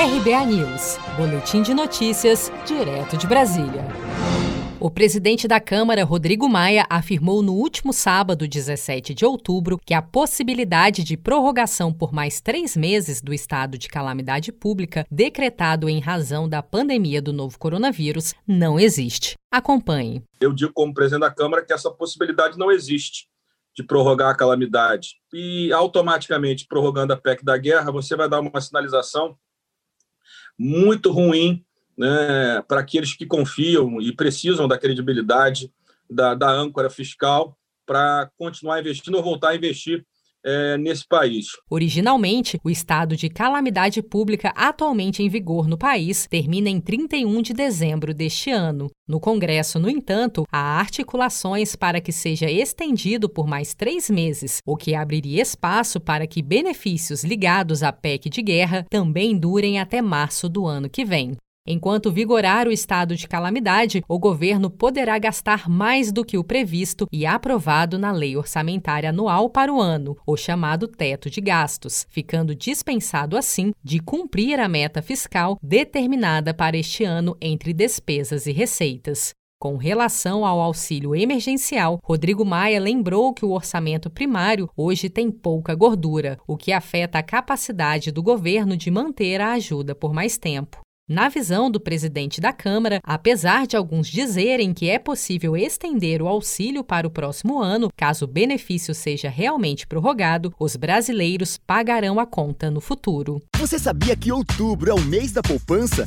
RBA News, Boletim de Notícias, direto de Brasília. O presidente da Câmara, Rodrigo Maia, afirmou no último sábado, 17 de outubro, que a possibilidade de prorrogação por mais três meses do estado de calamidade pública decretado em razão da pandemia do novo coronavírus não existe. Acompanhe. Eu digo, como presidente da Câmara, que essa possibilidade não existe de prorrogar a calamidade. E automaticamente, prorrogando a PEC da guerra, você vai dar uma sinalização muito ruim né, para aqueles que confiam e precisam da credibilidade da, da âncora fiscal para continuar investindo ou voltar a investir é, nesse país. Originalmente, o estado de calamidade pública atualmente em vigor no país termina em 31 de dezembro deste ano. No Congresso, no entanto, há articulações para que seja estendido por mais três meses, o que abriria espaço para que benefícios ligados à PEC de guerra também durem até março do ano que vem. Enquanto vigorar o estado de calamidade, o governo poderá gastar mais do que o previsto e aprovado na Lei Orçamentária Anual para o ano, o chamado teto de gastos, ficando dispensado assim de cumprir a meta fiscal determinada para este ano entre despesas e receitas. Com relação ao auxílio emergencial, Rodrigo Maia lembrou que o orçamento primário hoje tem pouca gordura, o que afeta a capacidade do governo de manter a ajuda por mais tempo. Na visão do presidente da Câmara, apesar de alguns dizerem que é possível estender o auxílio para o próximo ano, caso o benefício seja realmente prorrogado, os brasileiros pagarão a conta no futuro. Você sabia que outubro é o mês da poupança?